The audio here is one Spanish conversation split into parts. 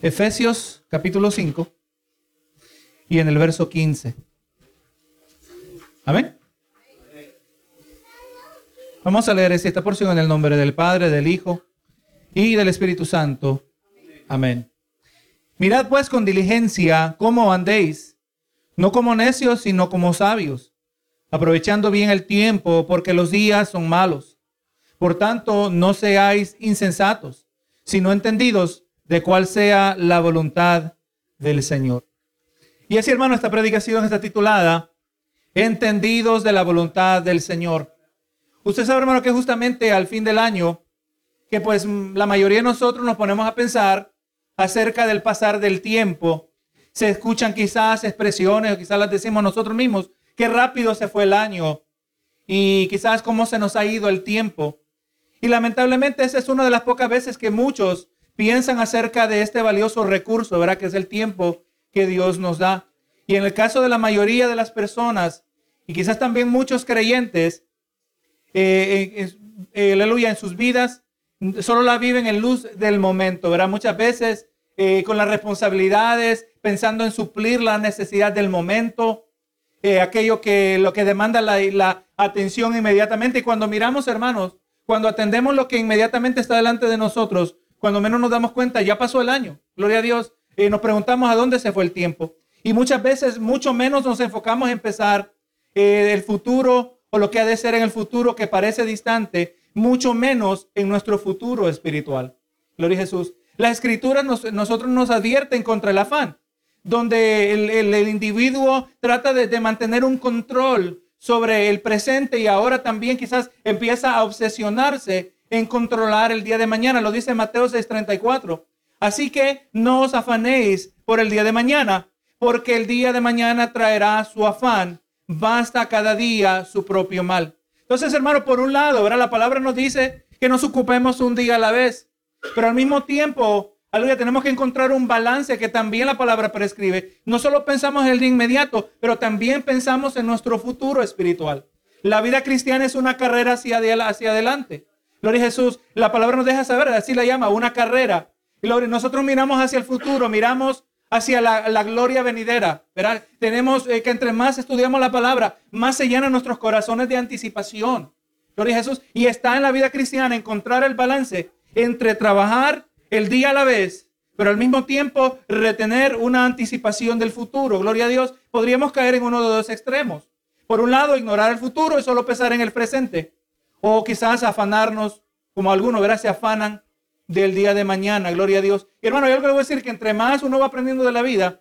Efesios capítulo 5 y en el verso 15. Amén. Vamos a leer esta porción en el nombre del Padre, del Hijo y del Espíritu Santo. Amén. Mirad pues con diligencia cómo andéis, no como necios, sino como sabios, aprovechando bien el tiempo, porque los días son malos. Por tanto, no seáis insensatos, sino entendidos de cuál sea la voluntad del Señor. Y así, hermano, esta predicación está titulada Entendidos de la voluntad del Señor. Usted sabe, hermano, que justamente al fin del año, que pues la mayoría de nosotros nos ponemos a pensar acerca del pasar del tiempo. Se escuchan quizás expresiones, o quizás las decimos nosotros mismos, qué rápido se fue el año y quizás cómo se nos ha ido el tiempo. Y lamentablemente esa es una de las pocas veces que muchos piensan acerca de este valioso recurso, ¿verdad? Que es el tiempo que Dios nos da. Y en el caso de la mayoría de las personas, y quizás también muchos creyentes, eh, eh, aleluya, en sus vidas, solo la viven en luz del momento, ¿verdad? Muchas veces eh, con las responsabilidades, pensando en suplir la necesidad del momento, aquello que lo que demanda la, la atención inmediatamente. Y cuando miramos, hermanos, cuando atendemos lo que inmediatamente está delante de nosotros, cuando menos nos damos cuenta, ya pasó el año. Gloria a Dios. Y nos preguntamos a dónde se fue el tiempo. Y muchas veces, mucho menos nos enfocamos en pensar eh, el futuro o lo que ha de ser en el futuro que parece distante, mucho menos en nuestro futuro espiritual. Gloria a Jesús. Las escrituras nos, nosotros nos advierten contra el afán, donde el, individuo trata de mantener un control sobre el presente y ahora también quizás empieza a obsesionarse en controlar el día de mañana. Lo dice Mateo 6:34. Así que no os afanéis por el día de mañana, porque el día de mañana traerá su afán. Basta cada día su propio mal. Entonces, hermano, por un lado, ¿verdad? La palabra nos dice que nos ocupemos un día a la vez, pero al mismo tiempo, aleluya, tenemos que encontrar un balance que también la palabra prescribe. No solo pensamos en el día inmediato, pero también pensamos en nuestro futuro espiritual. La vida cristiana es una carrera hacia, hacia adelante. Gloria a Jesús. La palabra nos deja saber, así la llama, una carrera. Gloria, nosotros miramos hacia el futuro, miramos hacia la, gloria venidera. ¿verdad? Tenemos eh, que entre más estudiamos la palabra, más se llenan nuestros corazones de anticipación. Gloria a Jesús. Y está en la vida cristiana encontrar el balance entre trabajar el día a la vez, pero al mismo tiempo retener una anticipación del futuro. Gloria a Dios. Podríamos caer en uno de dos extremos. Por un lado, ignorar el futuro y solo pensar en el presente. O quizás afanarnos, como algunos, verás, se afanan del día de mañana, gloria a Dios. Y hermano, yo le voy a decir que entre más uno va aprendiendo de la vida,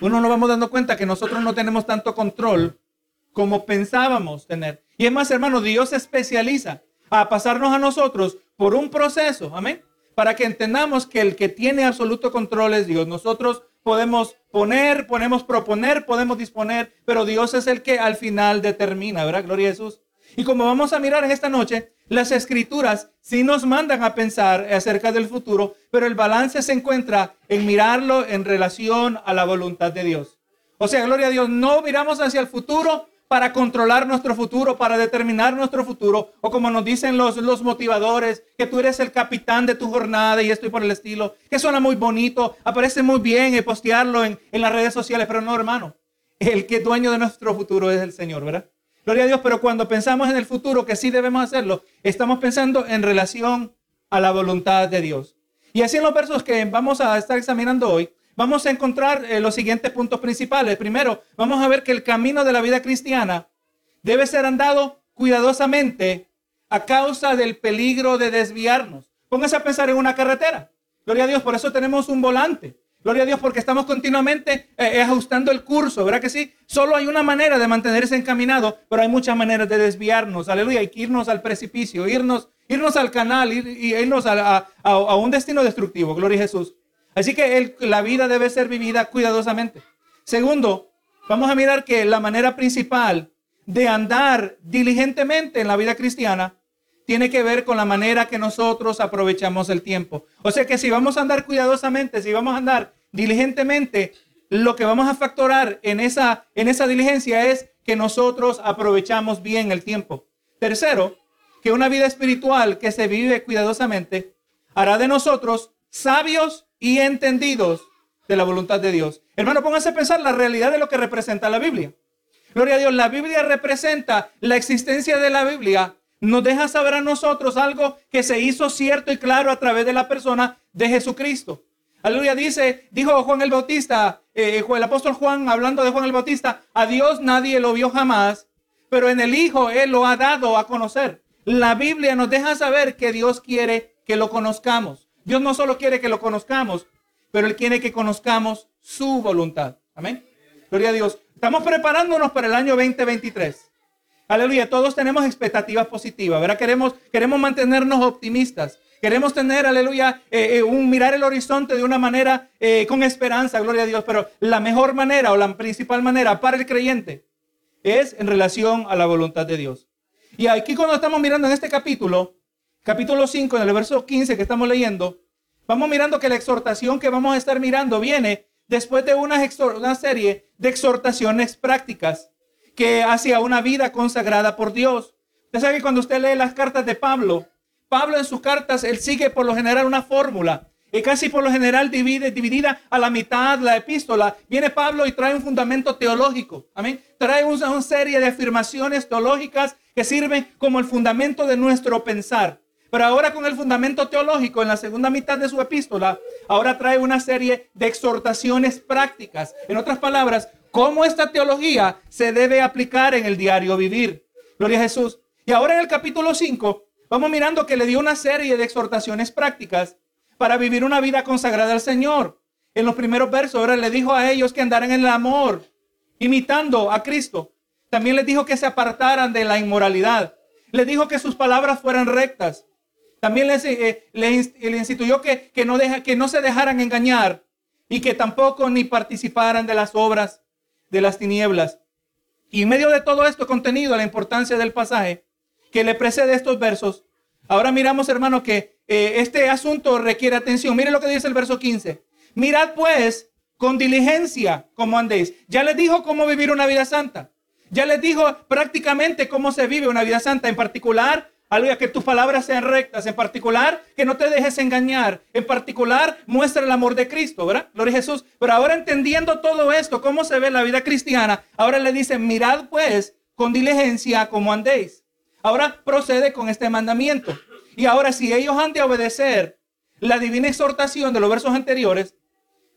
uno nos vamos dando cuenta que nosotros no tenemos tanto control como pensábamos tener. Y es más, hermano, Dios se especializa a pasarnos a nosotros por un proceso, amén, para que entendamos que el que tiene absoluto control es Dios. Nosotros podemos poner, podemos proponer, podemos disponer, pero Dios es el que al final determina, ¿verdad? Gloria a Jesús. Y como vamos a mirar en esta noche, las escrituras sí nos mandan a pensar acerca del futuro, pero el balance se encuentra en mirarlo en relación a la voluntad de Dios. O sea, gloria a Dios, no miramos hacia el futuro para controlar nuestro futuro, para determinar nuestro futuro, o como nos dicen los, los motivadores, que tú eres el capitán de tu jornada y esto y por el estilo, que suena muy bonito, aparece muy bien y postearlo en, en las redes sociales, pero no, hermano, el que dueño de nuestro futuro es el Señor, ¿verdad? Gloria a Dios, pero cuando pensamos en el futuro, que sí debemos hacerlo, estamos pensando en relación a la voluntad de Dios. Y así en los versos que vamos a estar examinando hoy, vamos a encontrar eh, los siguientes puntos principales. Primero, vamos a ver que el camino de la vida cristiana debe ser andado cuidadosamente a causa del peligro de desviarnos. Póngase a pensar en una carretera. Gloria a Dios, por eso tenemos un volante. Gloria a Dios porque estamos continuamente eh, eh, ajustando el curso, ¿verdad que sí? Solo hay una manera de mantenerse encaminado, pero hay muchas maneras de desviarnos. Aleluya, hay que irnos al precipicio, irnos, irnos al canal, ir, irnos a, un destino destructivo. Gloria a Jesús. Así que la vida debe ser vivida cuidadosamente. Segundo, vamos a mirar que la manera principal de andar diligentemente en la vida cristiana tiene que ver con la manera que nosotros aprovechamos el tiempo. O sea que si vamos a andar cuidadosamente, si vamos a andar diligentemente, lo que vamos a factorar en esa, en esa diligencia es que nosotros aprovechamos bien el tiempo. Tercero, que una vida espiritual que se vive cuidadosamente hará de nosotros sabios y entendidos de la voluntad de Dios. Hermano, póngase a pensar la realidad de lo que representa la Biblia. Gloria a Dios, la Biblia representa la existencia de la Biblia. Nos deja saber a nosotros algo que se hizo cierto y claro a través de la persona de Jesucristo. Aleluya, dice, dijo Juan el Bautista, eh, el apóstol Juan, hablando de Juan el Bautista, a Dios nadie lo vio jamás, pero en el Hijo Él lo ha dado a conocer. La Biblia nos deja saber que Dios quiere que lo conozcamos. Dios no solo quiere que lo conozcamos, pero Él quiere que conozcamos su voluntad. Amén. Gloria a Dios. Estamos preparándonos para el año 2023. Aleluya. Todos tenemos expectativas positivas, ¿verdad? Queremos, queremos mantenernos optimistas. Queremos tener, aleluya, eh, eh, un mirar el horizonte de una manera eh, con esperanza, gloria a Dios. Pero la mejor manera o la principal manera para el creyente es en relación a la voluntad de Dios. Y aquí cuando estamos mirando en este capítulo, capítulo 5, en el verso 15 que estamos leyendo, vamos mirando que la exhortación que vamos a estar mirando viene después de una, serie de exhortaciones prácticas que hacia una vida consagrada por Dios. Usted sabe que cuando usted lee las cartas de Pablo, Pablo en sus cartas, él sigue por lo general una fórmula. Y casi por lo general divide, dividida a la mitad la epístola. Viene Pablo y trae un fundamento teológico. Amén. Trae una, una serie de afirmaciones teológicas que sirven como el fundamento de nuestro pensar. Pero ahora con el fundamento teológico, en la segunda mitad de su epístola, ahora trae una serie de exhortaciones prácticas. En otras palabras, cómo esta teología se debe aplicar en el diario vivir. Gloria a Jesús. Y ahora en el capítulo 5, vamos mirando que le dio una serie de exhortaciones prácticas para vivir una vida consagrada al Señor. En los primeros versos, ahora le dijo a ellos que andaran en el amor, imitando a Cristo. También les dijo que se apartaran de la inmoralidad. Les dijo que sus palabras fueran rectas. También les, eh, instituyó que, que, no deja, que no se dejaran engañar y que tampoco ni participaran de las obras de las tinieblas. Y en medio de todo esto contenido, la importancia del pasaje que le precede estos versos, ahora miramos, hermano, que eh, este asunto requiere atención. Mire lo que dice el verso 15. Mirad pues con diligencia cómo andéis. Ya les dijo cómo vivir una vida santa. Ya les dijo prácticamente cómo se vive una vida santa. En particular, Aleluya, que tus palabras sean rectas. En particular, que no te dejes engañar. En particular, muestra el amor de Cristo, ¿verdad? Gloria a Jesús. Pero ahora entendiendo todo esto, cómo se ve la vida cristiana, ahora le dice, mirad pues con diligencia cómo andéis. Ahora procede con este mandamiento. Y ahora si ellos han de obedecer la divina exhortación de los versos anteriores,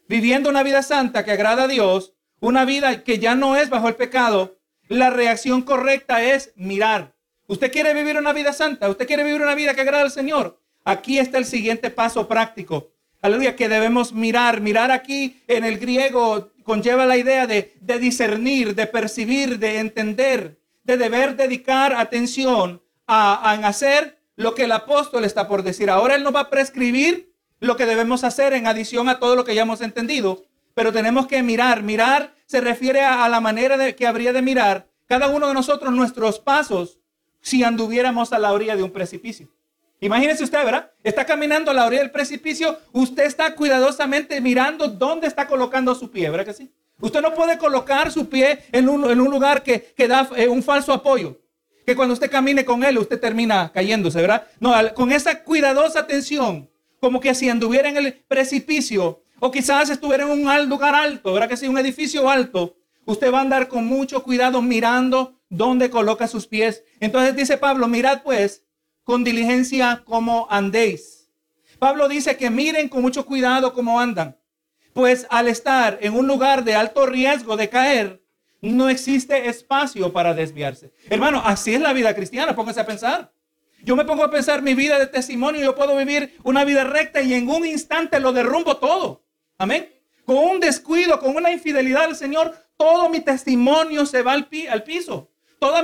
viviendo una vida santa que agrada a Dios, una vida que ya no es bajo el pecado, la reacción correcta es mirar. Usted quiere vivir una vida santa, usted quiere vivir una vida que agrada al Señor. Aquí está el siguiente paso práctico. Aleluya, que debemos mirar. Mirar aquí en el griego conlleva la idea de, de discernir, de percibir, de entender, de deber dedicar atención a, hacer lo que el apóstol está por decir. Ahora él nos va a prescribir lo que debemos hacer en adición a todo lo que ya hemos entendido, pero tenemos que mirar. Mirar se refiere a, la manera de, que habría de mirar cada uno de nosotros nuestros pasos si anduviéramos a la orilla de un precipicio. Imagínese usted, ¿verdad? Está caminando a la orilla del precipicio, usted está cuidadosamente mirando dónde está colocando su pie, ¿verdad que sí? Usted no puede colocar su pie en un, lugar que, da eh, un falso apoyo. Que cuando usted camine con él, usted termina cayéndose, ¿verdad? No, con esa cuidadosa atención, como que si anduviera en el precipicio, o quizás estuviera en un lugar alto, ¿verdad que sí? Un edificio alto, usted va a andar con mucho cuidado mirando dónde coloca sus pies. Entonces dice Pablo, mirad pues con diligencia cómo andéis. Pablo dice que miren con mucho cuidado cómo andan. Pues al estar en un lugar de alto riesgo de caer, no existe espacio para desviarse. Hermano, así es la vida cristiana, póngase a pensar. Yo me pongo a pensar mi vida de testimonio, yo puedo vivir una vida recta y en un instante lo derrumbo todo. Amén. Con un descuido, con una infidelidad al Señor, todo mi testimonio se va al, al piso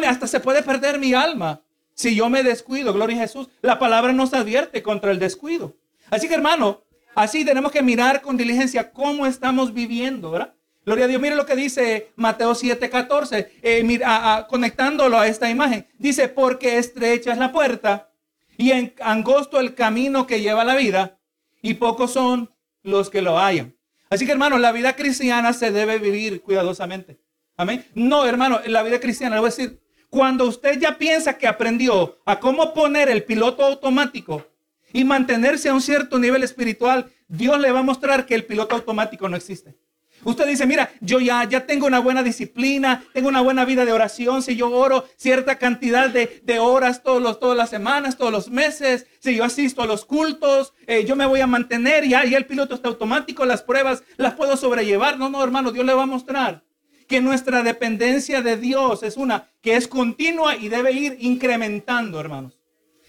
hasta se puede perder mi alma si yo me descuido. Gloria a Jesús. La palabra nos advierte contra el descuido. Así que hermano, así tenemos que mirar con diligencia cómo estamos viviendo, ¿verdad? Gloria a Dios. Mire lo que dice Mateo 7:14, eh, conectándolo a esta imagen. Dice, porque estrecha es la puerta y angosto el camino que lleva a la vida y pocos son los que lo hayan. Así que hermano, la vida cristiana se debe vivir cuidadosamente. Amén. No, hermano, en la vida cristiana, le voy a decir, cuando usted ya piensa que aprendió a cómo poner el piloto automático y mantenerse a un cierto nivel espiritual, Dios le va a mostrar que el piloto automático no existe. Usted dice, mira, yo ya, ya tengo una buena disciplina, tengo una buena vida de oración, si yo oro cierta cantidad de, horas todos los, todas las semanas, todos los meses, si yo asisto a los cultos, eh, yo me voy a mantener, ya, ya el piloto está automático, las pruebas las puedo sobrellevar. No, no, hermano, Dios le va a mostrar que nuestra dependencia de Dios es una que es continua y debe ir incrementando, hermanos.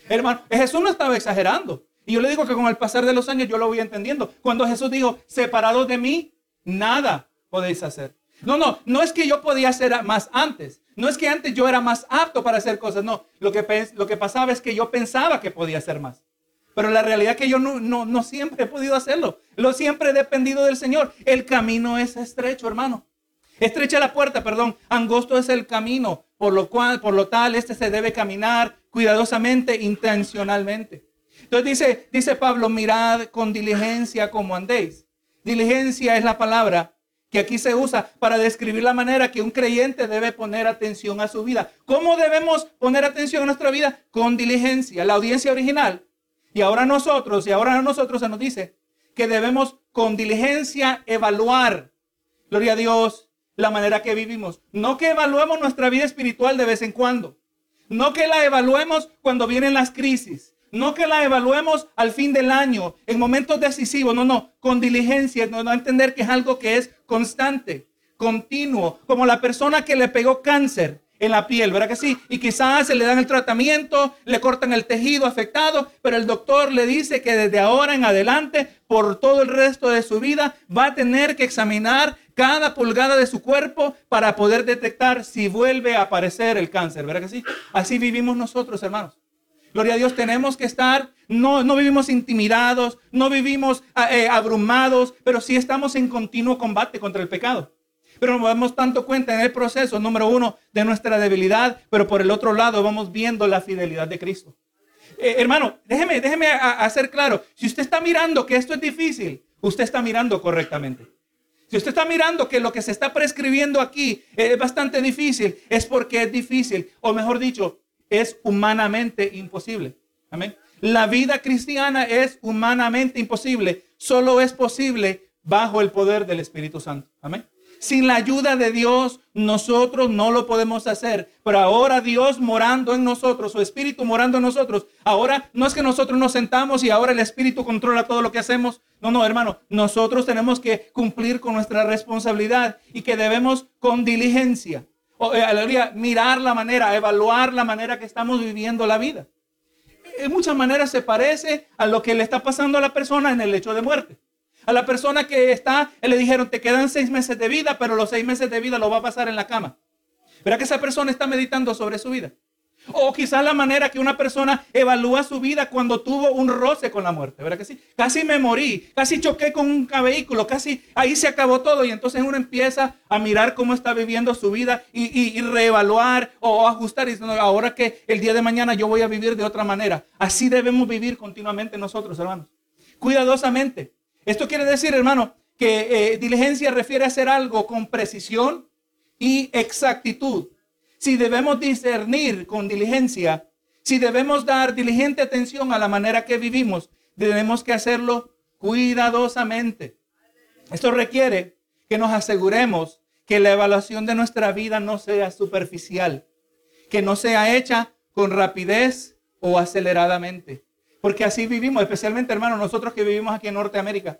Hermano, Jesús no estaba exagerando. Y yo le digo que con el pasar de los años yo lo voy entendiendo. Cuando Jesús dijo, separados de mí, nada podéis hacer. No, no, no es que yo podía hacer más antes. No es que antes yo era más apto para hacer cosas. No, lo que, lo que pasaba es que yo pensaba que podía hacer más. Pero la realidad es que yo no, no, no siempre he podido hacerlo. Lo siempre he dependido del Señor. El camino es estrecho, hermano. Estrecha la puerta, perdón. Angosto es el camino, por lo cual, por lo tal, este se debe caminar cuidadosamente, intencionalmente. Entonces dice, dice Pablo, mirad con diligencia como andéis. Diligencia es la palabra que aquí se usa para describir la manera que un creyente debe poner atención a su vida. ¿Cómo debemos poner atención a nuestra vida? Con diligencia. La audiencia original. Y ahora nosotros, y ahora nosotros se nos dice que debemos con diligencia evaluar. Gloria a Dios, la manera que vivimos. No que evaluemos nuestra vida espiritual de vez en cuando. No que la evaluemos cuando vienen las crisis. No que la evaluemos al fin del año, en momentos decisivos, no, no, con diligencia, no, entender que es algo que es constante, continuo, como la persona que le pegó cáncer en la piel, ¿verdad que sí? Y quizás se le dan el tratamiento, le cortan el tejido afectado, pero el doctor le dice que desde ahora en adelante, por todo el resto de su vida, va a tener que examinar cada pulgada de su cuerpo para poder detectar si vuelve a aparecer el cáncer, ¿verdad que sí? Así vivimos nosotros, hermanos. Gloria a Dios, tenemos que estar, no, no vivimos intimidados, no vivimos ah, eh, abrumados, pero sí estamos en continuo combate contra el pecado. Pero nos damos tanto cuenta en el proceso, número uno, de nuestra debilidad, pero por el otro lado vamos viendo la fidelidad de Cristo. Eh, hermano, déjeme, déjeme hacer claro, si usted está mirando que esto es difícil, usted está mirando correctamente. Si usted está mirando que lo que se está prescribiendo aquí es bastante difícil, es porque es difícil, o mejor dicho, es humanamente imposible. Amén. La vida cristiana es humanamente imposible. Solo es posible bajo el poder del Espíritu Santo. Amén. Sin la ayuda de Dios, nosotros no lo podemos hacer. Pero ahora Dios morando en nosotros, su Espíritu morando en nosotros. Ahora no es que nosotros nos sentamos y ahora el Espíritu controla todo lo que hacemos. No, no, hermano. Nosotros tenemos que cumplir con nuestra responsabilidad y que debemos con diligencia o, eh, mirar la manera, evaluar la manera que estamos viviendo la vida. En muchas maneras se parece a lo que le está pasando a la persona en el hecho de muerte. A la persona que está, le dijeron, te quedan seis meses de vida, pero los seis meses de vida lo va a pasar en la cama. Verá que esa persona está meditando sobre su vida. O quizás la manera que una persona evalúa su vida cuando tuvo un roce con la muerte, ¿verdad que sí? Casi me morí, casi choqué con un vehículo, casi ahí se acabó todo y entonces uno empieza a mirar cómo está viviendo su vida y, reevaluar o ajustar y diciendo, ahora que el día de mañana yo voy a vivir de otra manera. Así debemos vivir continuamente nosotros, hermanos. Cuidadosamente. Esto quiere decir, hermano, que eh, diligencia refiere a hacer algo con precisión y exactitud si debemos discernir con diligencia, si debemos dar diligente atención a la manera que vivimos, tenemos que hacerlo cuidadosamente. Esto requiere que nos aseguremos que la evaluación de nuestra vida no sea superficial, que no sea hecha con rapidez o aceleradamente. Porque así vivimos, especialmente hermano, nosotros que vivimos aquí en Norteamérica,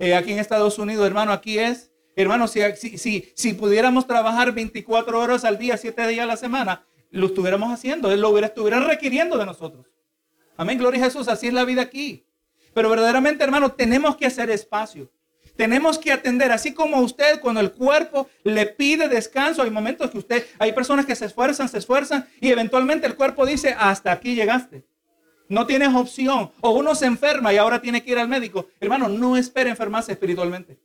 eh, aquí en Estados Unidos, hermano, aquí es Hermanos, si, si, si, pudiéramos trabajar 24 horas al día, 7 días a la semana, lo estuviéramos haciendo, lo hubiera, estuvieran requiriendo de nosotros. Amén, gloria a Jesús, así es la vida aquí. Pero verdaderamente, hermano, tenemos que hacer espacio. Tenemos que atender, así como usted, cuando el cuerpo le pide descanso, hay momentos que usted, hay personas que se esfuerzan, se esfuerzan y eventualmente el cuerpo dice, hasta aquí llegaste. No tienes opción. O uno se enferma y ahora tiene que ir al médico. Hermano, no espere enfermarse espiritualmente.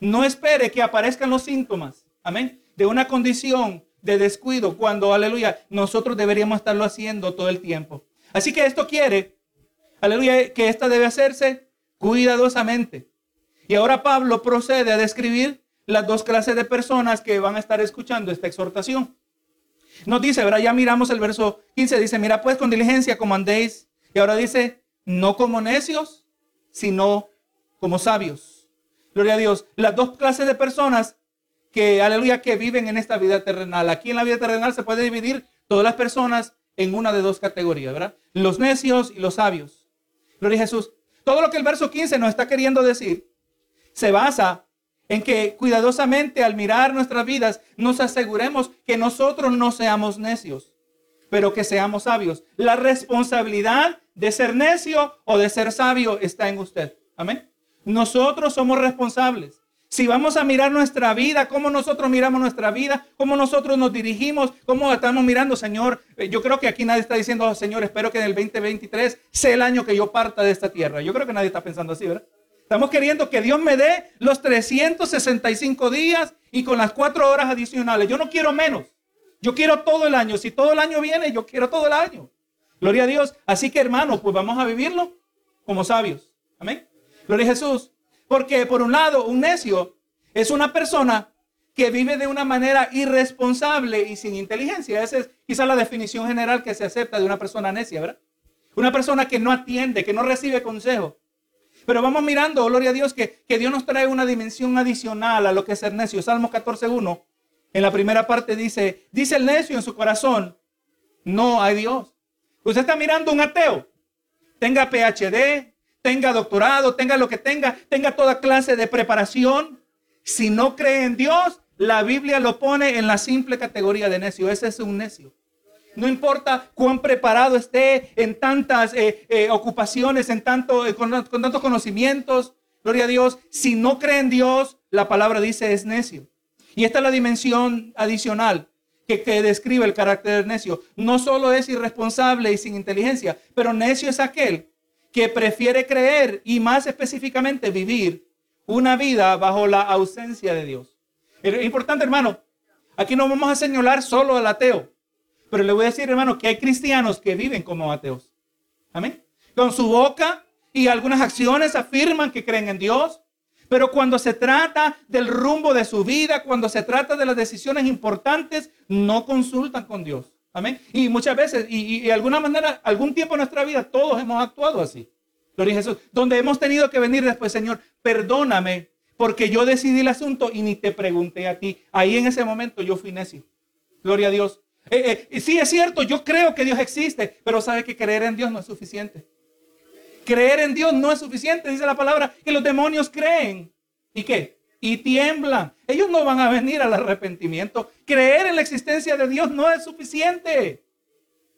No espere que aparezcan los síntomas, amén, de una condición de descuido cuando, aleluya, nosotros deberíamos estarlo haciendo todo el tiempo. Así que esto quiere, aleluya, que esta debe hacerse cuidadosamente. Y ahora Pablo procede a describir las dos clases de personas que van a estar escuchando esta exhortación. Nos dice, ¿verdad? Ya miramos el verso 15, dice, mira pues con diligencia como andéis. Y ahora dice, no como necios, sino como sabios. Gloria a Dios. Las dos clases de personas que, aleluya, que viven en esta vida terrenal. Aquí en la vida terrenal se puede dividir todas las personas en una de dos categorías, ¿verdad? Los necios y los sabios. Gloria a Jesús. Todo lo que el verso 15 nos está queriendo decir se basa en que cuidadosamente al mirar nuestras vidas nos aseguremos que nosotros no seamos necios, pero que seamos sabios. La responsabilidad de ser necio o de ser sabio está en usted. Amén. Nosotros somos responsables. Si vamos a mirar nuestra vida, cómo nosotros miramos nuestra vida, cómo nosotros nos dirigimos, cómo estamos mirando, Señor. Eh, yo creo que aquí nadie está diciendo, oh, Señor, espero que en el 2023 sea el año que yo parta de esta tierra. Yo creo que nadie está pensando así, ¿verdad? Estamos queriendo que Dios me dé los 365 días y con las cuatro horas adicionales. Yo no quiero menos. Yo quiero todo el año. Si todo el año viene, yo quiero todo el año. Gloria a Dios. Así que hermanos, pues vamos a vivirlo como sabios. Amén. Gloria a Jesús. Porque por un lado, un necio es una persona que vive de una manera irresponsable y sin inteligencia. Esa es quizá la definición general que se acepta de una persona necia, ¿verdad? Una persona que no atiende, que no recibe consejo. Pero vamos mirando, gloria a Dios, que, que Dios nos trae una dimensión adicional a lo que es ser necio. Salmo 14.1, en la primera parte dice, dice el necio en su corazón, no hay Dios. Usted está mirando un ateo, tenga PhD, tenga doctorado, tenga lo que tenga, tenga toda clase de preparación. Si no cree en Dios, la Biblia lo pone en la simple categoría de necio. Ese es un necio. No importa cuán preparado esté en tantas eh, eh, ocupaciones, en tanto, eh, con, tantos conocimientos. Gloria a Dios. Si no cree en Dios, la palabra dice es necio. Y esta es la dimensión adicional que, describe el carácter necio. No solo es irresponsable y sin inteligencia, pero necio es aquel que prefiere creer y más específicamente vivir una vida bajo la ausencia de Dios. Es importante, hermano, aquí no vamos a señalar solo al ateo, pero le voy a decir, hermano, que hay cristianos que viven como ateos. Amén. Con su boca y algunas acciones afirman que creen en Dios, pero cuando se trata del rumbo de su vida, cuando se trata de las decisiones importantes, no consultan con Dios. Amén. Y muchas veces, y, de alguna manera, algún tiempo en nuestra vida, todos hemos actuado así. Gloria a Jesús. Donde hemos tenido que venir después, Señor, perdóname, porque yo decidí el asunto y ni te pregunté a ti. Ahí en ese momento yo fui necio. Gloria a Dios. Eh, eh, sí, es cierto, yo creo que Dios existe, pero sabe que creer en Dios no es suficiente. Creer en Dios no es suficiente, dice la palabra, que los demonios creen. ¿Y qué? y tiemblan. Ellos no van a venir al arrepentimiento. Creer en la existencia de Dios no es suficiente.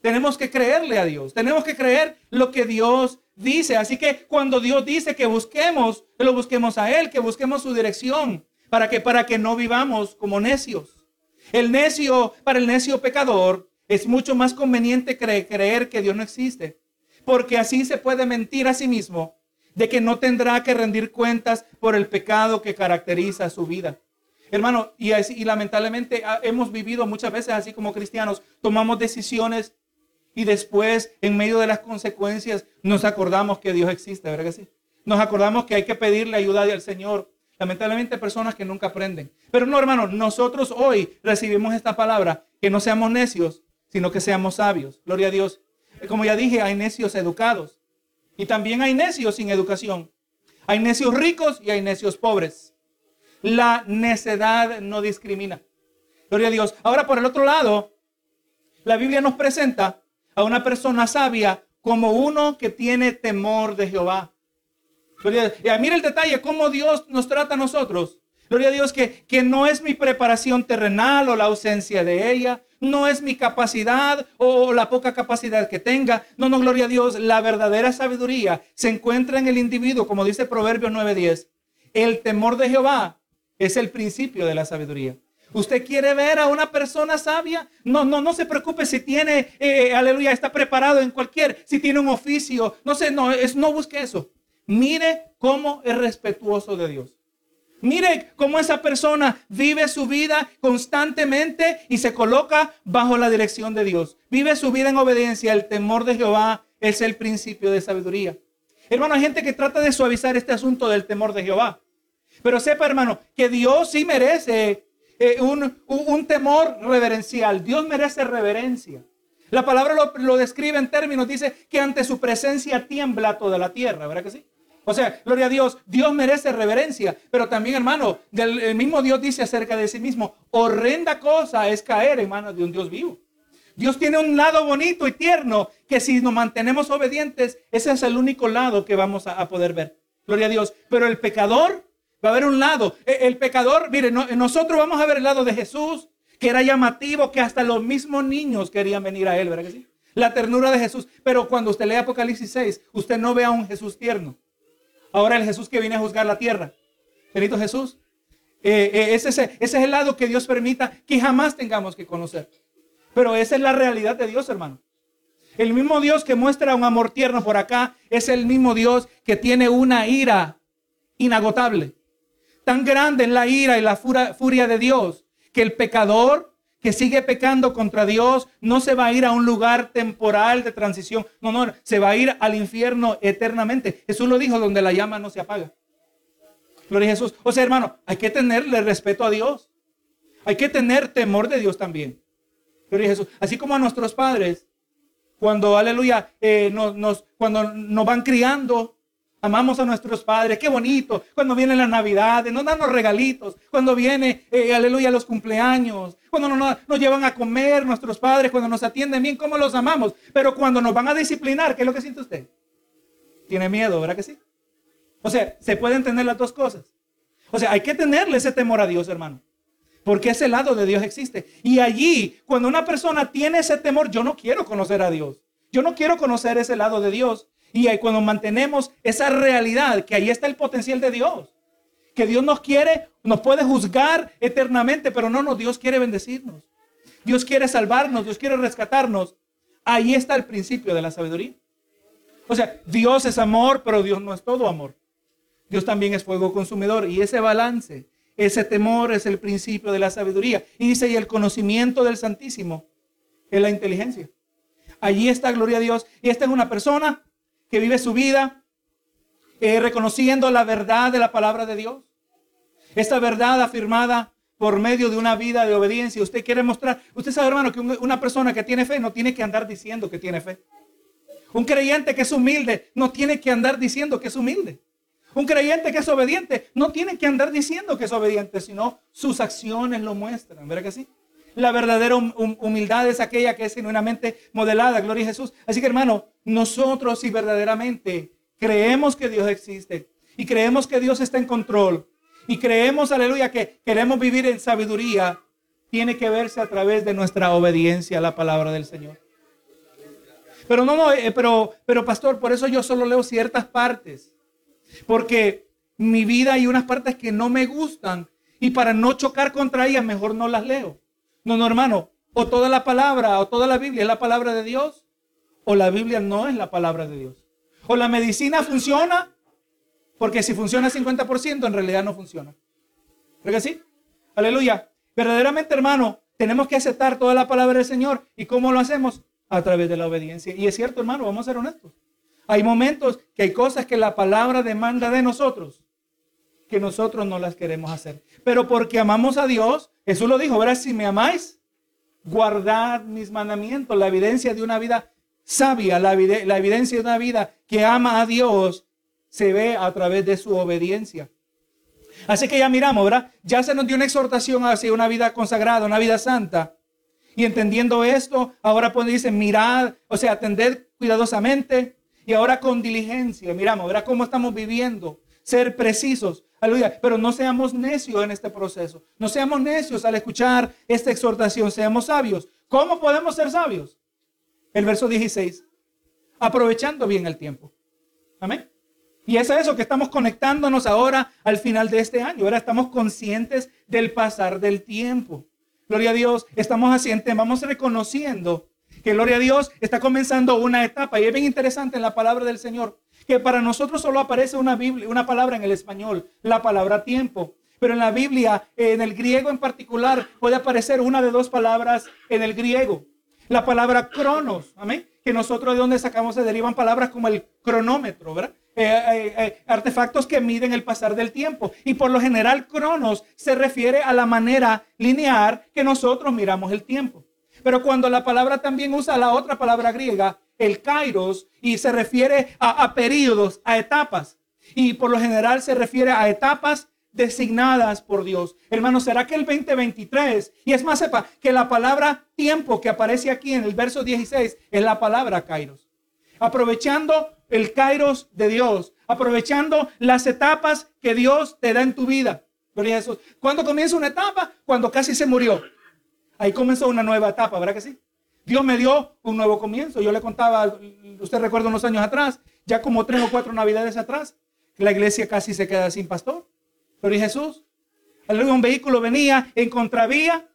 Tenemos que creerle a Dios. Tenemos que creer lo que Dios dice. Así que cuando Dios dice que busquemos, que lo busquemos a Él, que busquemos su dirección, para que, para que no vivamos como necios. El necio, para el necio pecador, es mucho más conveniente creer que Dios no existe. Porque así se puede mentir a sí mismo de que no tendrá que rendir cuentas por el pecado que caracteriza su vida. Hermano, y, y lamentablemente ah, hemos vivido muchas veces así como cristianos, tomamos decisiones y después, en medio de las consecuencias, nos acordamos que Dios existe, ¿verdad que sí? Nos acordamos que hay que pedirle ayuda al Señor. Lamentablemente, personas que nunca aprenden. Pero no, hermano, nosotros hoy recibimos esta palabra, que no seamos necios, sino que seamos sabios. Gloria a Dios. Como ya dije, hay necios educados. Y también hay necios sin educación. Hay necios ricos y hay necios pobres. La necedad no discrimina. Gloria a Dios. Ahora, por el otro lado, la Biblia nos presenta a una persona sabia como uno que tiene temor de Jehová. Gloria a. Mira el detalle, cómo Dios nos trata a nosotros. Gloria a Dios que, que no es mi preparación terrenal o la ausencia de ella, no es mi capacidad o la poca capacidad que tenga. No, no, gloria a Dios. La verdadera sabiduría se encuentra en el individuo, como dice Proverbio 9:10. El temor de Jehová es el principio de la sabiduría. ¿Usted quiere ver a una persona sabia? No, no, no se preocupe si tiene, eh, aleluya, está preparado en cualquier, si tiene un oficio. No sé, no, es, no busque eso. Mire cómo es respetuoso de Dios. Mire cómo esa persona vive su vida constantemente y se coloca bajo la dirección de Dios. Vive su vida en obediencia. El temor de Jehová es el principio de sabiduría. Hermano, hay gente que trata de suavizar este asunto del temor de Jehová. Pero sepa, hermano, que Dios sí merece eh, un, un temor reverencial. Dios merece reverencia. La palabra lo, lo, describe en términos, dice que ante su presencia tiembla toda la tierra, ¿verdad que sí? O sea, gloria a Dios, Dios merece reverencia, pero también, hermano, del, el mismo Dios dice acerca de sí mismo, horrenda cosa es caer en manos de un Dios vivo. Dios tiene un lado bonito y tierno que si nos mantenemos obedientes, ese es el único lado que vamos a, poder ver. Gloria a Dios. Pero el pecador va a ver un lado. El, el pecador, mire, no, nosotros vamos a ver el lado de Jesús, que era llamativo, que hasta los mismos niños querían venir a él, ¿verdad que sí? La ternura de Jesús. Pero cuando usted lee Apocalipsis 6, usted no ve a un Jesús tierno. Ahora el Jesús que viene a juzgar la tierra. Benito Jesús. Eh, eh, ese, ese, es el lado que Dios permita que jamás tengamos que conocer. Pero esa es la realidad de Dios, hermano. El mismo Dios que muestra un amor tierno por acá es el mismo Dios que tiene una ira inagotable. Tan grande es la ira y la furia de Dios que el pecador que sigue pecando contra Dios no se va a ir a un lugar temporal de transición. No, no, se va a ir al infierno eternamente. Jesús lo dijo, donde la llama no se apaga. Gloria a Jesús. O sea, hermano, hay que tenerle respeto a Dios. Hay que tener temor de Dios también. Gloria a Jesús. Así como a nuestros padres, cuando, aleluya, eh, nos, cuando nos van criando, Amamos a nuestros padres, qué bonito. Cuando viene la Navidad, nos dan los regalitos. Cuando viene, eh, aleluya, los cumpleaños. Cuando nos, llevan a comer nuestros padres, cuando nos atienden bien, ¿cómo los amamos? Pero cuando nos van a disciplinar, ¿qué es lo que siente usted? Tiene miedo, ¿verdad que sí? O sea, se pueden tener las dos cosas. O sea, hay que tenerle ese temor a Dios, hermano. Porque ese lado de Dios existe. Y allí, cuando una persona tiene ese temor, yo no quiero conocer a Dios. Yo no quiero conocer ese lado de Dios. Y ahí cuando mantenemos esa realidad, que ahí está el potencial de Dios, que Dios nos quiere, nos puede juzgar eternamente, pero no, no, Dios quiere bendecirnos. Dios quiere salvarnos, Dios quiere rescatarnos. Ahí está el principio de la sabiduría. O sea, Dios es amor, pero Dios no es todo amor. Dios también es fuego consumidor. Y ese balance, ese temor es el principio de la sabiduría. Y dice, y el conocimiento del Santísimo es la inteligencia. Allí está, gloria a Dios. Y esta es una persona que vive su vida eh, reconociendo la verdad de la palabra de Dios. Esta verdad afirmada por medio de una vida de obediencia. Usted quiere mostrar, usted sabe hermano que una persona que tiene fe no tiene que andar diciendo que tiene fe. Un creyente que es humilde no tiene que andar diciendo que es humilde. Un creyente que es obediente no tiene que andar diciendo que es obediente, sino sus acciones lo muestran. ¿Verdad que sí? La verdadera humildad es aquella que es genuinamente modelada, gloria a Jesús. Así que hermano, nosotros si verdaderamente creemos que Dios existe y creemos que Dios está en control y creemos, aleluya, que queremos vivir en sabiduría, tiene que verse a través de nuestra obediencia a la palabra del Señor. Pero no, no, eh, pero, pero pastor, por eso yo solo leo ciertas partes. Porque mi vida hay unas partes que no me gustan y para no chocar contra ellas mejor no las leo. No, no, hermano. O toda la palabra, o toda la Biblia es la palabra de Dios, o la Biblia no es la palabra de Dios. O la medicina funciona, porque si funciona 50%, en realidad no funciona. ¿Verdad que sí? Aleluya. Verdaderamente, hermano, tenemos que aceptar toda la palabra del Señor. ¿Y cómo lo hacemos? A través de la obediencia. Y es cierto, hermano, vamos a ser honestos. Hay momentos que hay cosas que la palabra demanda de nosotros que nosotros no las queremos hacer. Pero porque amamos a Dios, Jesús lo dijo, verás, si me amáis, guardad mis mandamientos. La evidencia de una vida sabia, la, evidencia de una vida que ama a Dios, se ve a través de su obediencia. Así que ya miramos, ¿verdad? Ya se nos dio una exhortación hacia una vida consagrada, una vida santa. Y entendiendo esto, ahora pues dice, mirad, o sea, atended cuidadosamente y ahora con diligencia. Miramos, ¿verdad? Cómo estamos viviendo. Ser precisos. Aleluya. Pero no seamos necios en este proceso. No seamos necios al escuchar esta exhortación. Seamos sabios. ¿Cómo podemos ser sabios? El verso 16. Aprovechando bien el tiempo. Amén. Y es eso que estamos conectándonos ahora al final de este año. Ahora estamos conscientes del pasar del tiempo. Gloria a Dios. Estamos haciendo, vamos reconociendo que, gloria a Dios, está comenzando una etapa. Y es bien interesante en la palabra del Señor que para nosotros solo aparece una, Biblia, una palabra en el español, la palabra tiempo. Pero en la Biblia, en el griego en particular, puede aparecer una de dos palabras en el griego. La palabra cronos, amén, que nosotros de donde sacamos se derivan palabras como el cronómetro, ¿verdad? Eh, eh, eh, artefactos que miden el pasar del tiempo. Y por lo general, cronos se refiere a la manera lineal que nosotros miramos el tiempo. Pero cuando la palabra también usa la otra palabra griega, el kairos, y se refiere a, a periodos, a etapas. Y por lo general se refiere a etapas designadas por Dios. Hermano, ¿será que el 2023, y es más, sepa que la palabra tiempo que aparece aquí en el verso 16 es la palabra kairos. Aprovechando el kairos de Dios, aprovechando las etapas que Dios te da en tu vida. Gloria a Jesús. ¿Cuándo comienza una etapa? Cuando casi se murió. Ahí comenzó una nueva etapa, ¿verdad que sí? Dios me dio un nuevo comienzo. Yo le contaba, usted recuerda unos años atrás, ya como tres o cuatro navidades atrás, la iglesia casi se queda sin pastor. A Jesús. Un vehículo venía en contravía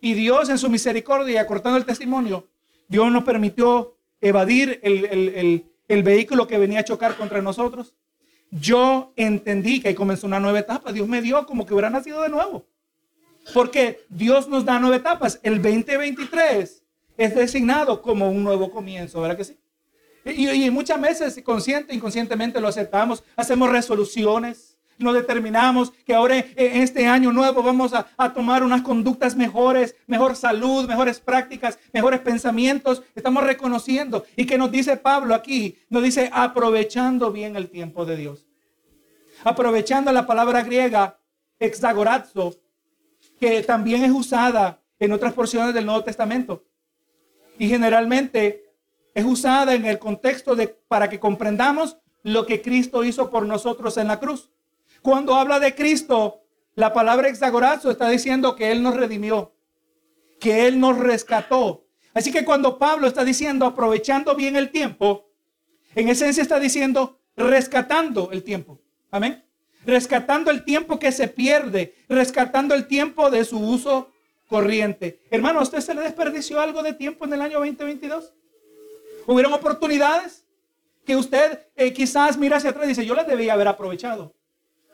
y Dios en su misericordia, acortando el testimonio, Dios nos permitió evadir el, el vehículo que venía a chocar contra nosotros. Yo entendí que ahí comenzó una nueva etapa. Dios me dio como que hubiera nacido de nuevo. Porque Dios nos da nueve etapas. El 2023 es designado como un nuevo comienzo, ¿verdad que sí? Y, muchas veces, consciente, inconscientemente lo aceptamos. Hacemos resoluciones, nos determinamos que ahora en este año nuevo vamos a, a, tomar unas conductas mejores, mejor salud, mejores prácticas, mejores pensamientos. Estamos reconociendo. ¿Y que nos dice Pablo aquí? Nos dice aprovechando bien el tiempo de Dios. Aprovechando la palabra griega exagorazo, que también es usada en otras porciones del Nuevo Testamento. Y generalmente es usada en el contexto de para que comprendamos lo que Cristo hizo por nosotros en la cruz. Cuando habla de Cristo, la palabra exagorazo está diciendo que Él nos redimió, que Él nos rescató. Así que cuando Pablo está diciendo aprovechando bien el tiempo, en esencia está diciendo rescatando el tiempo. Amén rescatando el tiempo que se pierde, rescatando el tiempo de su uso corriente. Hermano, ¿a usted se le desperdició algo de tiempo en el año 2022? ¿Hubieron oportunidades que usted eh, quizás mira hacia atrás y dice, yo las debía haber aprovechado?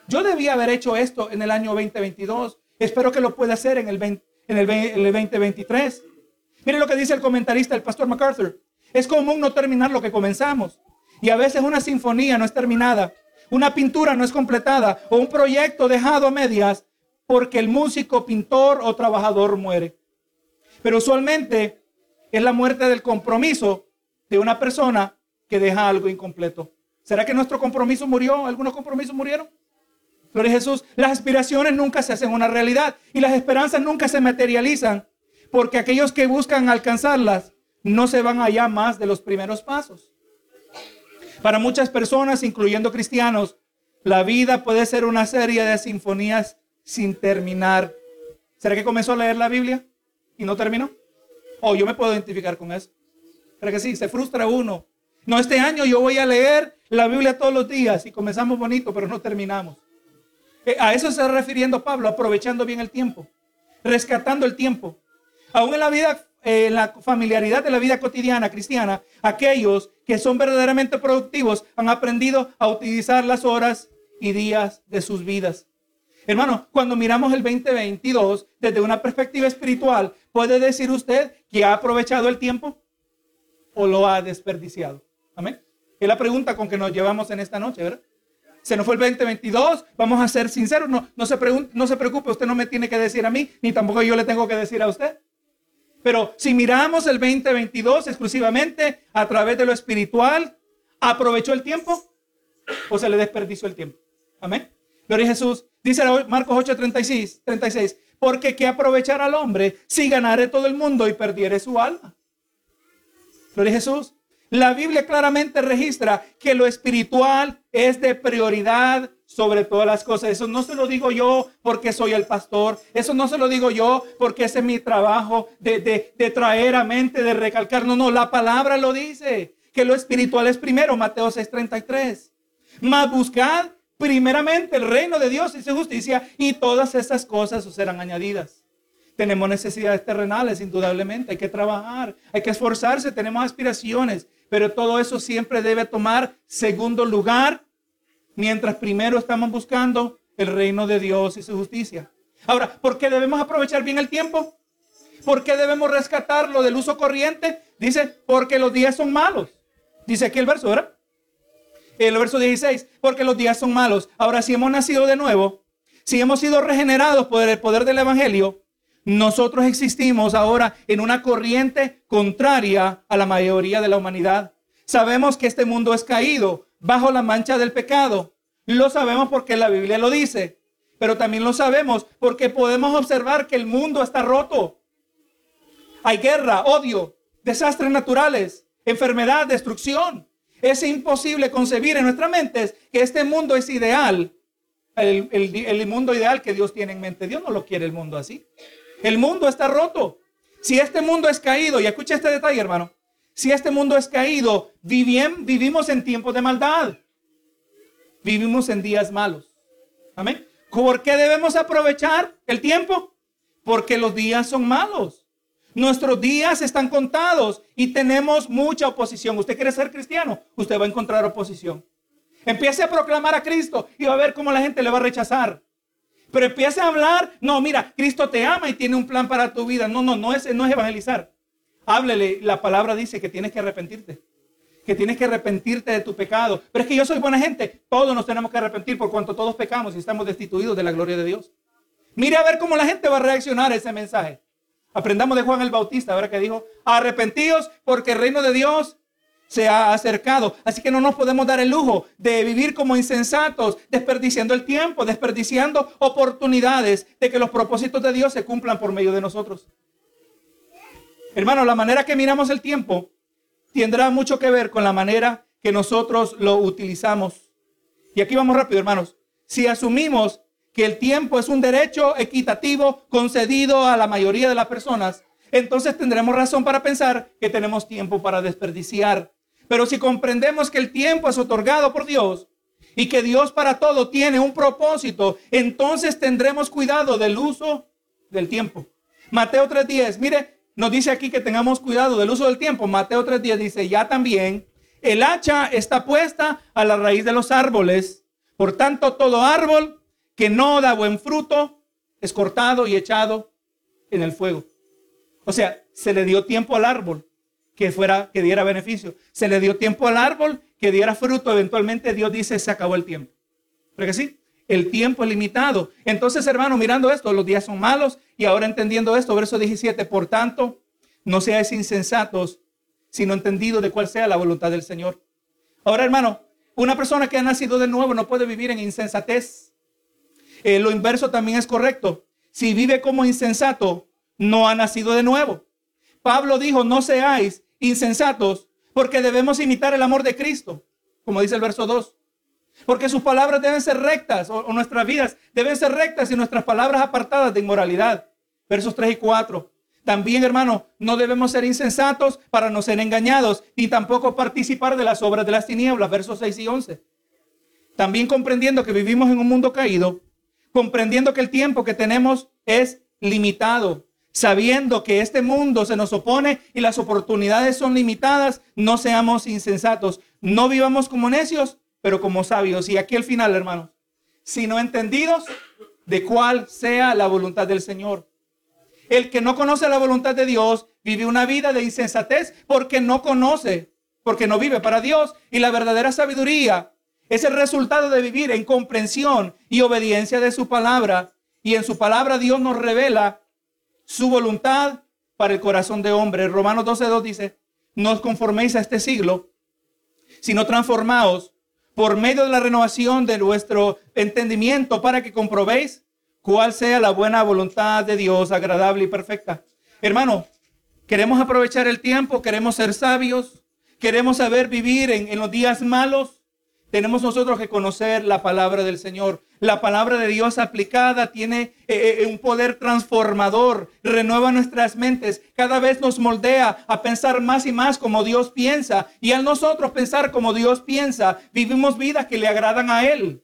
Yo debía haber hecho esto en el año 2022. Espero que lo pueda hacer en el, en el, el 2023. Mire lo que dice el comentarista, el pastor MacArthur. Es común no terminar lo que comenzamos. Y a veces una sinfonía no es terminada una pintura no es completada o un proyecto dejado a medias porque el músico, pintor o trabajador muere. Pero usualmente es la muerte del compromiso de una persona que deja algo incompleto. ¿Será que nuestro compromiso murió? ¿Algunos compromisos murieron? Gloria a Jesús. Las aspiraciones nunca se hacen una realidad y las esperanzas nunca se materializan porque aquellos que buscan alcanzarlas no se van allá más de los primeros pasos. Para muchas personas, incluyendo cristianos, la vida puede ser una serie de sinfonías sin terminar. ¿Será que comenzó a leer la Biblia y no terminó? Oh, yo me puedo identificar con eso. ¿Será que sí? Se frustra uno. No, este año yo voy a leer la Biblia todos los días y comenzamos bonito, pero no terminamos. Eh, a eso se está refiriendo Pablo, aprovechando bien el tiempo, rescatando el tiempo. Aún en la vida en la familiaridad de la vida cotidiana cristiana, aquellos que son verdaderamente productivos han aprendido a utilizar las horas y días de sus vidas. Hermano, cuando miramos el 2022 desde una perspectiva espiritual, ¿puede decir usted que ha aprovechado el tiempo o lo ha desperdiciado? Amén. Es la pregunta con que nos llevamos en esta noche, ¿verdad? Se nos fue el 2022, vamos a ser sinceros, no, se no se preocupe, usted no me tiene que decir a mí, ni tampoco yo le tengo que decir a usted. Pero si miramos el 2022 exclusivamente a través de lo espiritual, ¿aprovechó el tiempo o se le desperdició el tiempo? Amén. Gloria a Jesús. Dice Marcos 8, 36, 36. Porque ¿qué aprovechar al hombre si ganare todo el mundo y perdiere su alma? Gloria a Jesús. La Biblia claramente registra que lo espiritual es de prioridad sobre todas las cosas. Eso no se lo digo yo porque soy el pastor. Eso no se lo digo yo porque ese es mi trabajo de, de, traer a mente, de recalcar. No, no, la palabra lo dice. Que lo espiritual es primero, Mateo 6:33. Mas buscad primeramente el reino de Dios y su justicia y todas esas cosas os serán añadidas. Tenemos necesidades terrenales, indudablemente. Hay que trabajar, hay que esforzarse, tenemos aspiraciones, pero todo eso siempre debe tomar segundo lugar mientras primero estamos buscando el reino de Dios y su justicia. Ahora, ¿por qué debemos aprovechar bien el tiempo? ¿Por qué debemos rescatarlo del uso corriente? Dice, porque los días son malos. Dice aquí el verso, ¿verdad? El verso 16, porque los días son malos. Ahora, si hemos nacido de nuevo, si hemos sido regenerados por el poder del Evangelio, nosotros existimos ahora en una corriente contraria a la mayoría de la humanidad. Sabemos que este mundo es caído bajo la mancha del pecado. Lo sabemos porque la Biblia lo dice, pero también lo sabemos porque podemos observar que el mundo está roto. Hay guerra, odio, desastres naturales, enfermedad, destrucción. Es imposible concebir en nuestras mentes que este mundo es ideal, el, el mundo ideal que Dios tiene en mente. Dios no lo quiere el mundo así. El mundo está roto. Si este mundo es caído, y escucha este detalle, hermano. Si este mundo es caído, vivimos en tiempos de maldad. Vivimos en días malos. Amén. ¿Por qué debemos aprovechar el tiempo? Porque los días son malos. Nuestros días están contados y tenemos mucha oposición. Usted quiere ser cristiano, usted va a encontrar oposición. Empiece a proclamar a Cristo y va a ver cómo la gente le va a rechazar. Pero empiece a hablar, no, mira, Cristo te ama y tiene un plan para tu vida. No, no, no es, no es evangelizar. Háblele, la palabra dice que tienes que arrepentirte. Que tienes que arrepentirte de tu pecado. Pero es que yo soy buena gente. Todos nos tenemos que arrepentir por cuanto todos pecamos y estamos destituidos de la gloria de Dios. Mire a ver cómo la gente va a reaccionar a ese mensaje. Aprendamos de Juan el Bautista, ahora que dijo, arrepentíos porque el reino de Dios se ha acercado. Así que no nos podemos dar el lujo de vivir como insensatos, desperdiciando el tiempo, desperdiciando oportunidades de que los propósitos de Dios se cumplan por medio de nosotros. Hermano, la manera que miramos el tiempo tendrá mucho que ver con la manera que nosotros lo utilizamos. Y aquí vamos rápido, hermanos. Si asumimos que el tiempo es un derecho equitativo concedido a la mayoría de las personas, entonces tendremos razón para pensar que tenemos tiempo para desperdiciar. Pero si comprendemos que el tiempo es otorgado por Dios y que Dios para todo tiene un propósito, entonces tendremos cuidado del uso del tiempo. Mateo 3:10, mire, nos dice aquí que tengamos cuidado del uso del tiempo. Mateo 3:10 dice, ya también el hacha está puesta a la raíz de los árboles. Por tanto, todo árbol que no da buen fruto es cortado y echado en el fuego. O sea, se le dio tiempo al árbol que fuera que diera beneficio. Se le dio tiempo al árbol que diera fruto. Eventualmente Dios dice, se acabó el tiempo. ¿Pero que sí? El tiempo es limitado. Entonces, hermano, mirando esto, los días son malos y ahora entendiendo esto, verso 17, por tanto, no seáis insensatos, sino entendido de cuál sea la voluntad del Señor. Ahora, hermano, una persona que ha nacido de nuevo no puede vivir en insensatez. Eh, lo inverso también es correcto. Si vive como insensato, no ha nacido de nuevo. Pablo dijo, no seáis insensatos, porque debemos imitar el amor de Cristo, como dice el verso 2. Porque sus palabras deben ser rectas, o, nuestras vidas deben ser rectas y nuestras palabras apartadas de inmoralidad. Versos 3 y 4. También, hermano, no debemos ser insensatos para no ser engañados, ni tampoco participar de las obras de las tinieblas. Versos 6 y 11. También comprendiendo que vivimos en un mundo caído, comprendiendo que el tiempo que tenemos es limitado, sabiendo que este mundo se nos opone y las oportunidades son limitadas, no seamos insensatos, no vivamos como necios, pero como sabios. Y aquí al final, hermanos, sino entendidos de cuál sea la voluntad del Señor. El que no conoce la voluntad de Dios vive una vida de insensatez porque no conoce, porque no vive para Dios. Y la verdadera sabiduría es el resultado de vivir en comprensión y obediencia de su palabra. Y en su palabra Dios nos revela su voluntad para el corazón de hombre. Romanos 12.2 dice, no os conforméis a este siglo, sino transformaos por medio de la renovación de vuestro entendimiento para que comprobéis cuál sea la buena voluntad de Dios, agradable y perfecta. Hermano, queremos aprovechar el tiempo, queremos ser sabios, queremos saber vivir en, en los días malos. Tenemos nosotros que conocer la palabra del Señor. La palabra de Dios aplicada tiene eh, eh, un poder transformador, renueva nuestras mentes, cada vez nos moldea a pensar más y más como Dios piensa. Y al nosotros pensar como Dios piensa, vivimos vidas que le agradan a Él.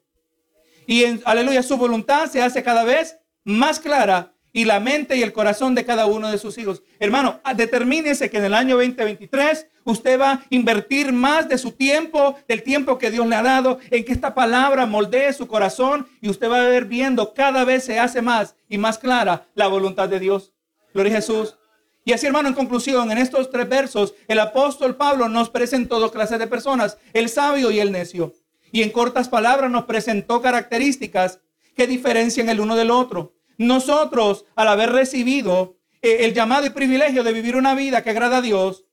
Y en, aleluya, su voluntad se hace cada vez más clara y la mente y el corazón de cada uno de sus hijos. Hermano, determínese que en el año 2023 usted va a invertir más de su tiempo, del tiempo que Dios le ha dado, en que esta palabra moldee su corazón y usted va a ver viendo cada vez se hace más y más clara la voluntad de Dios. Gloria a Jesús. Y así, hermano, en conclusión, en estos tres versos, el apóstol Pablo nos presentó dos clases de personas, el sabio y el necio. Y en cortas palabras nos presentó características que diferencian el uno del otro. Nosotros, al haber recibido eh, el llamado y privilegio de vivir una vida que agrada a Dios,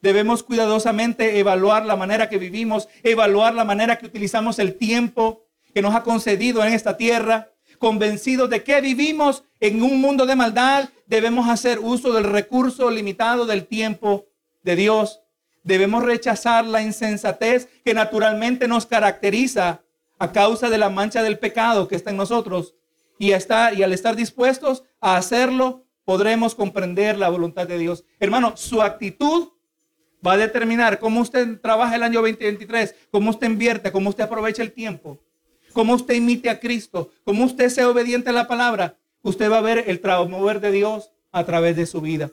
debemos cuidadosamente evaluar la manera que vivimos, evaluar la manera que utilizamos el tiempo que nos ha concedido en esta tierra, convencidos de que vivimos en un mundo de maldad, debemos hacer uso del recurso limitado del tiempo de Dios. Debemos rechazar la insensatez que naturalmente nos caracteriza a causa de la mancha del pecado que está en nosotros. Y, y al estar dispuestos a hacerlo, podremos comprender la voluntad de Dios. Hermano, su actitud va a determinar cómo usted trabaja el año 2023, cómo usted invierte, cómo usted aprovecha el tiempo, cómo usted imite a Cristo, cómo usted sea obediente a la palabra. Usted va a ver el mover de Dios a través de su vida.